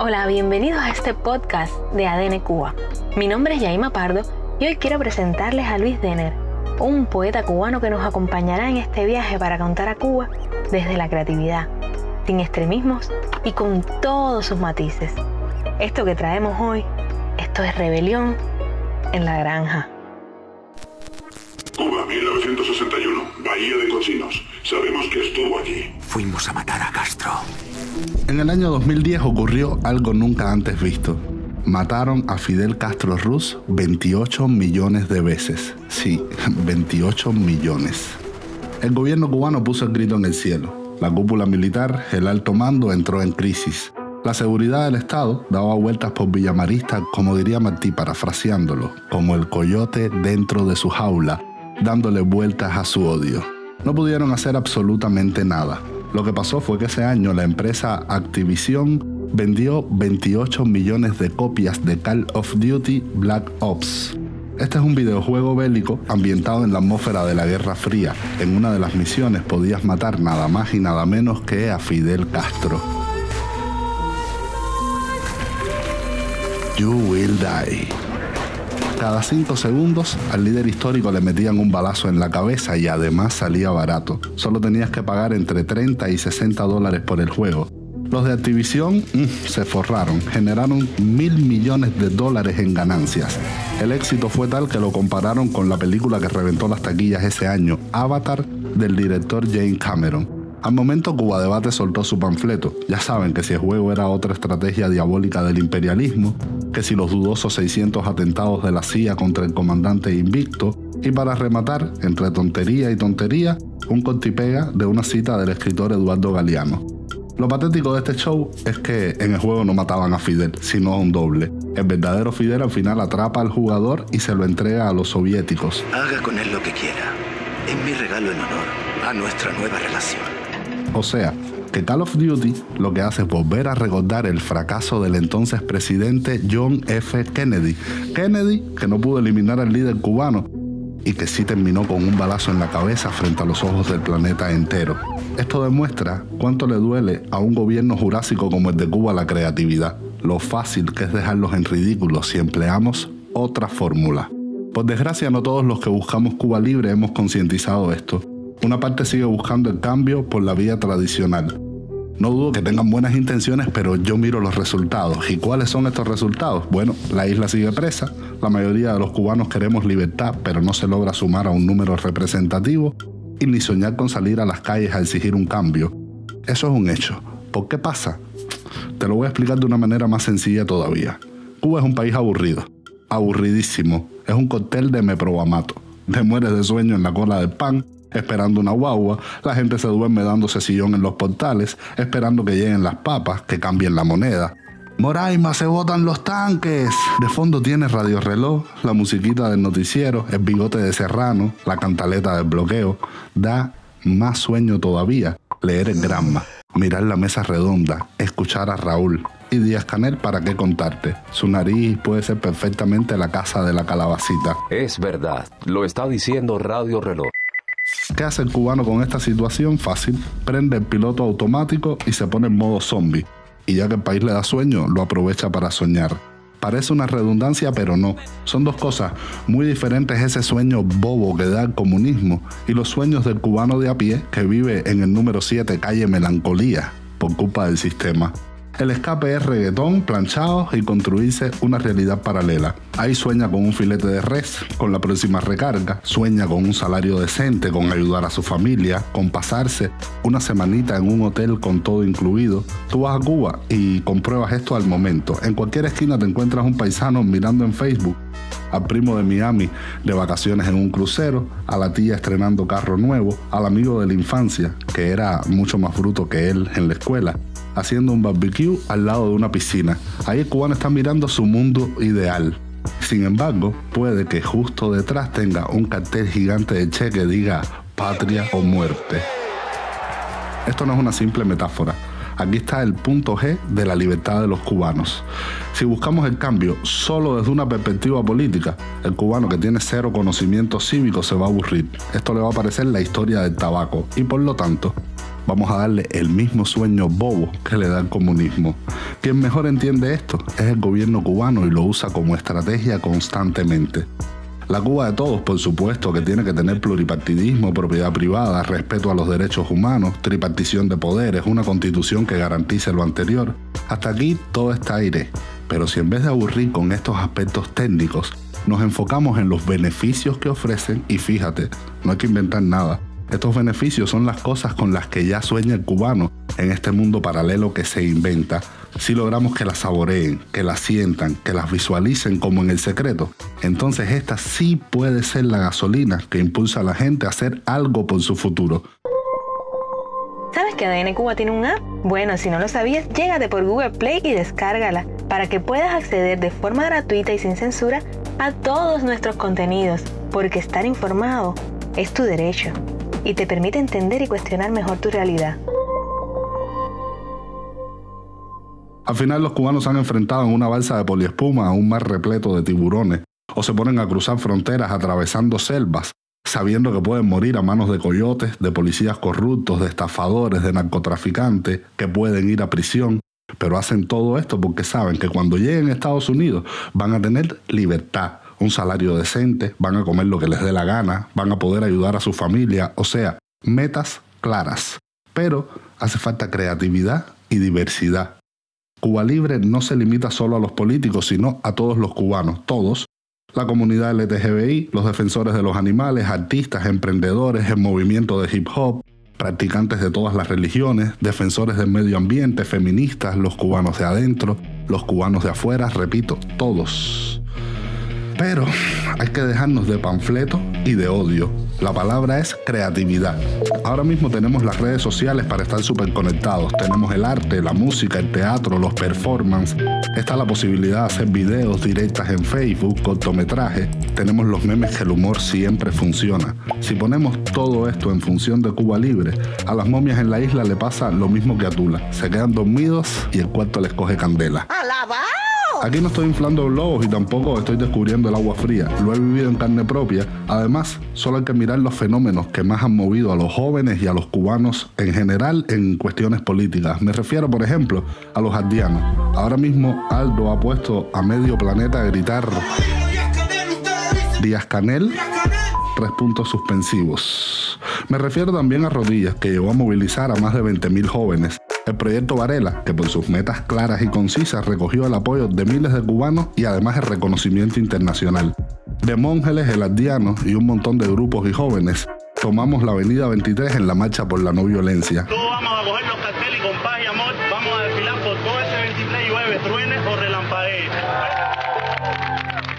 Hola, bienvenidos a este podcast de ADN Cuba. Mi nombre es Yaima Pardo y hoy quiero presentarles a Luis Denner, un poeta cubano que nos acompañará en este viaje para contar a Cuba desde la creatividad, sin extremismos y con todos sus matices. Esto que traemos hoy, esto es rebelión en la granja. Cuba, 1961, Bahía de Cocinos. Sabemos que estuvo allí. Fuimos a matar a Castro. En el año 2010 ocurrió algo nunca antes visto. Mataron a Fidel Castro Ruz 28 millones de veces. Sí, 28 millones. El gobierno cubano puso el grito en el cielo. La cúpula militar, el alto mando, entró en crisis. La seguridad del Estado daba vueltas por Villamarista, como diría Martí, parafraseándolo, como el coyote dentro de su jaula, dándole vueltas a su odio. No pudieron hacer absolutamente nada. Lo que pasó fue que ese año la empresa Activision vendió 28 millones de copias de Call of Duty Black Ops. Este es un videojuego bélico ambientado en la atmósfera de la Guerra Fría. En una de las misiones podías matar nada más y nada menos que a Fidel Castro. You will die. Cada cinco segundos al líder histórico le metían un balazo en la cabeza y además salía barato. Solo tenías que pagar entre 30 y 60 dólares por el juego. Los de Activision mm, se forraron, generaron mil millones de dólares en ganancias. El éxito fue tal que lo compararon con la película que reventó las taquillas ese año, Avatar, del director James Cameron. Al momento Cuba Debate soltó su panfleto. Ya saben que si el juego era otra estrategia diabólica del imperialismo, que si los dudosos 600 atentados de la CIA contra el comandante invicto, y para rematar, entre tontería y tontería, un contipega de una cita del escritor Eduardo Galeano. Lo patético de este show es que en el juego no mataban a Fidel, sino a un doble. El verdadero Fidel al final atrapa al jugador y se lo entrega a los soviéticos. Haga con él lo que quiera. Es mi regalo en honor a nuestra nueva relación. O sea, que Call of Duty lo que hace es volver a recordar el fracaso del entonces presidente John F. Kennedy. Kennedy, que no pudo eliminar al líder cubano y que sí terminó con un balazo en la cabeza frente a los ojos del planeta entero. Esto demuestra cuánto le duele a un gobierno jurásico como el de Cuba la creatividad, lo fácil que es dejarlos en ridículo si empleamos otra fórmula. Por desgracia no todos los que buscamos Cuba libre hemos concientizado esto una parte sigue buscando el cambio por la vía tradicional. No dudo que tengan buenas intenciones, pero yo miro los resultados. ¿Y cuáles son estos resultados? Bueno, la isla sigue presa, la mayoría de los cubanos queremos libertad, pero no se logra sumar a un número representativo y ni soñar con salir a las calles a exigir un cambio. Eso es un hecho. ¿Por qué pasa? Te lo voy a explicar de una manera más sencilla todavía. Cuba es un país aburrido, aburridísimo. Es un cóctel de meprobamato. Te mueres de sueño en la cola del pan esperando una guagua, la gente se duerme dándose sillón en los portales, esperando que lleguen las papas, que cambien la moneda. Moraima, se botan los tanques. De fondo tiene radio reloj, la musiquita del noticiero, el bigote de Serrano, la cantaleta del bloqueo. Da más sueño todavía leer el Granma, mirar la mesa redonda, escuchar a Raúl. Y Díaz Canel, ¿para qué contarte? Su nariz puede ser perfectamente la casa de la calabacita. Es verdad, lo está diciendo Radio Reloj. ¿Qué hace el cubano con esta situación? Fácil. Prende el piloto automático y se pone en modo zombie. Y ya que el país le da sueño, lo aprovecha para soñar. Parece una redundancia, pero no. Son dos cosas muy diferentes ese sueño bobo que da el comunismo y los sueños del cubano de a pie que vive en el número 7 calle Melancolía por culpa del sistema. El escape es reggaetón, planchados y construirse una realidad paralela. Ahí sueña con un filete de res, con la próxima recarga, sueña con un salario decente, con ayudar a su familia, con pasarse una semanita en un hotel con todo incluido. Tú vas a Cuba y compruebas esto al momento. En cualquier esquina te encuentras un paisano mirando en Facebook al primo de Miami de vacaciones en un crucero, a la tía estrenando carro nuevo, al amigo de la infancia, que era mucho más bruto que él en la escuela, haciendo un barbecue al lado de una piscina. Ahí el cubano está mirando su mundo ideal. Sin embargo, puede que justo detrás tenga un cartel gigante de che que diga patria o muerte. Esto no es una simple metáfora. Aquí está el punto G de la libertad de los cubanos. Si buscamos el cambio solo desde una perspectiva política, el cubano que tiene cero conocimiento cívico se va a aburrir. Esto le va a parecer la historia del tabaco y por lo tanto vamos a darle el mismo sueño bobo que le da el comunismo. Quien mejor entiende esto es el gobierno cubano y lo usa como estrategia constantemente. La Cuba de todos, por supuesto, que tiene que tener pluripartidismo, propiedad privada, respeto a los derechos humanos, tripartición de poderes, una constitución que garantice lo anterior. Hasta aquí todo está aire. Pero si en vez de aburrir con estos aspectos técnicos, nos enfocamos en los beneficios que ofrecen, y fíjate, no hay que inventar nada. Estos beneficios son las cosas con las que ya sueña el cubano en este mundo paralelo que se inventa si logramos que las saboreen, que las sientan, que las visualicen como en el secreto, entonces esta sí puede ser la gasolina que impulsa a la gente a hacer algo por su futuro. ¿Sabes que ADN Cuba tiene un app? Bueno, si no lo sabías, llégate por Google Play y descárgala para que puedas acceder de forma gratuita y sin censura a todos nuestros contenidos, porque estar informado es tu derecho y te permite entender y cuestionar mejor tu realidad. Al final los cubanos se han enfrentado en una balsa de poliespuma a un mar repleto de tiburones, o se ponen a cruzar fronteras atravesando selvas, sabiendo que pueden morir a manos de coyotes, de policías corruptos, de estafadores, de narcotraficantes, que pueden ir a prisión, pero hacen todo esto porque saben que cuando lleguen a Estados Unidos van a tener libertad, un salario decente, van a comer lo que les dé la gana, van a poder ayudar a su familia, o sea, metas claras. Pero hace falta creatividad y diversidad. Cuba Libre no se limita solo a los políticos, sino a todos los cubanos, todos, la comunidad LTGBI, los defensores de los animales, artistas, emprendedores, el movimiento de hip hop, practicantes de todas las religiones, defensores del medio ambiente, feministas, los cubanos de adentro, los cubanos de afuera, repito, todos. Pero hay que dejarnos de panfleto y de odio. La palabra es creatividad. Ahora mismo tenemos las redes sociales para estar súper conectados. Tenemos el arte, la música, el teatro, los performances. Está la posibilidad de hacer videos directas en Facebook, cortometrajes. Tenemos los memes que el humor siempre funciona. Si ponemos todo esto en función de Cuba Libre, a las momias en la isla le pasa lo mismo que a Tula. Se quedan dormidos y el cuarto les coge candela. Aquí no estoy inflando globos y tampoco estoy descubriendo el agua fría. Lo he vivido en carne propia. Además, solo hay que mirar los fenómenos que más han movido a los jóvenes y a los cubanos en general en cuestiones políticas. Me refiero, por ejemplo, a los ardianos. Ahora mismo Aldo ha puesto a medio planeta a gritar Díaz Canel tres puntos suspensivos. Me refiero también a Rodillas, que llegó a movilizar a más de 20.000 jóvenes el proyecto Varela, que por sus metas claras y concisas recogió el apoyo de miles de cubanos y además el reconocimiento internacional. De Mongeles, el Ardiano y un montón de grupos y jóvenes, tomamos la avenida 23 en la marcha por la no violencia. Todos vamos a coger los carteles y con paz y amor vamos a desfilar por todo ese 23 y llueve, truene o relampaguee.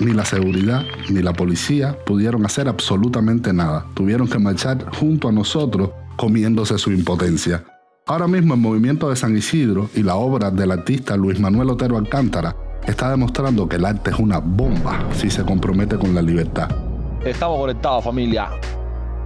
Ni la seguridad ni la policía pudieron hacer absolutamente nada. Tuvieron que marchar junto a nosotros comiéndose su impotencia. Ahora mismo el movimiento de San Isidro y la obra del artista Luis Manuel Otero Alcántara está demostrando que el arte es una bomba si se compromete con la libertad. Estamos conectados, familia.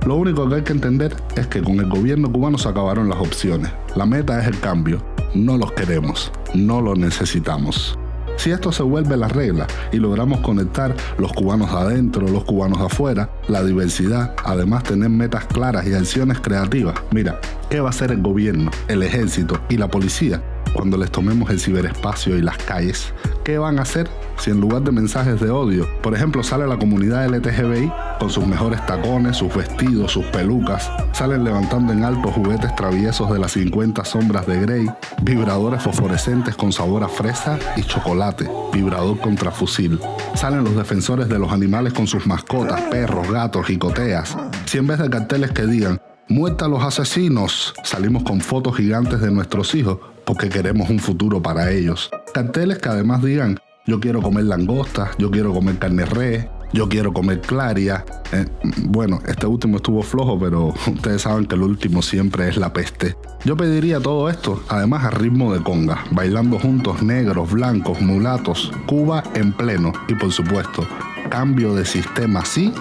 Lo único que hay que entender es que con el gobierno cubano se acabaron las opciones. La meta es el cambio. No los queremos, no los necesitamos. Si esto se vuelve la regla y logramos conectar los cubanos adentro, los cubanos afuera, la diversidad, además tener metas claras y acciones creativas, mira, ¿qué va a hacer el gobierno, el ejército y la policía cuando les tomemos el ciberespacio y las calles? ¿Qué van a hacer si en lugar de mensajes de odio, por ejemplo, sale la comunidad LTGBI con sus mejores tacones, sus vestidos, sus pelucas, salen levantando en alto juguetes traviesos de las 50 sombras de Grey, vibradores fosforescentes con sabor a fresa y chocolate, vibrador contra fusil. Salen los defensores de los animales con sus mascotas, perros, gatos, jicoteas. Si en vez de carteles que digan Muerta a los asesinos, salimos con fotos gigantes de nuestros hijos porque queremos un futuro para ellos. Carteles que además digan yo quiero comer langostas, yo quiero comer carne res, yo quiero comer claria. Eh, bueno, este último estuvo flojo, pero ustedes saben que el último siempre es la peste. Yo pediría todo esto, además a ritmo de conga, bailando juntos negros, blancos, mulatos, Cuba en pleno y por supuesto, cambio de sistema sí,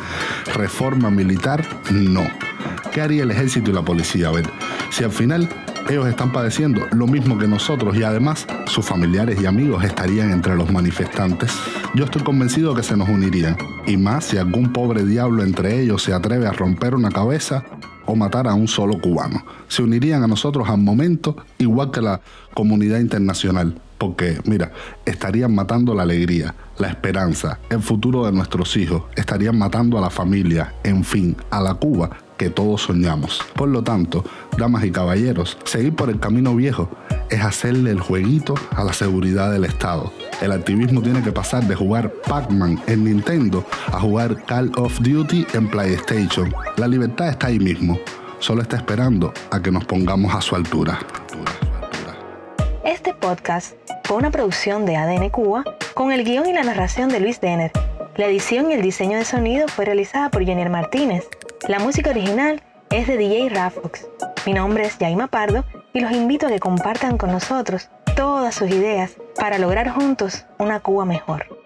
reforma militar no. ¿Qué haría el ejército y la policía? A ver, si al final ellos están padeciendo lo mismo que nosotros y además sus familiares y amigos estarían entre los manifestantes. Yo estoy convencido que se nos unirían. Y más si algún pobre diablo entre ellos se atreve a romper una cabeza, o matar a un solo cubano. Se unirían a nosotros al momento, igual que la comunidad internacional, porque, mira, estarían matando la alegría, la esperanza, el futuro de nuestros hijos, estarían matando a la familia, en fin, a la Cuba que todos soñamos. Por lo tanto, damas y caballeros, seguir por el camino viejo es hacerle el jueguito a la seguridad del Estado. El activismo tiene que pasar de jugar Pac-Man en Nintendo a jugar Call of Duty en PlayStation. La libertad está ahí mismo, solo está esperando a que nos pongamos a su altura. Este podcast fue una producción de ADN Cuba con el guion y la narración de Luis Denner. La edición y el diseño de sonido fue realizada por Jenier Martínez. La música original es de DJ Rafox. Mi nombre es Yaima Pardo y los invito a que compartan con nosotros todas sus ideas para lograr juntos una Cuba mejor.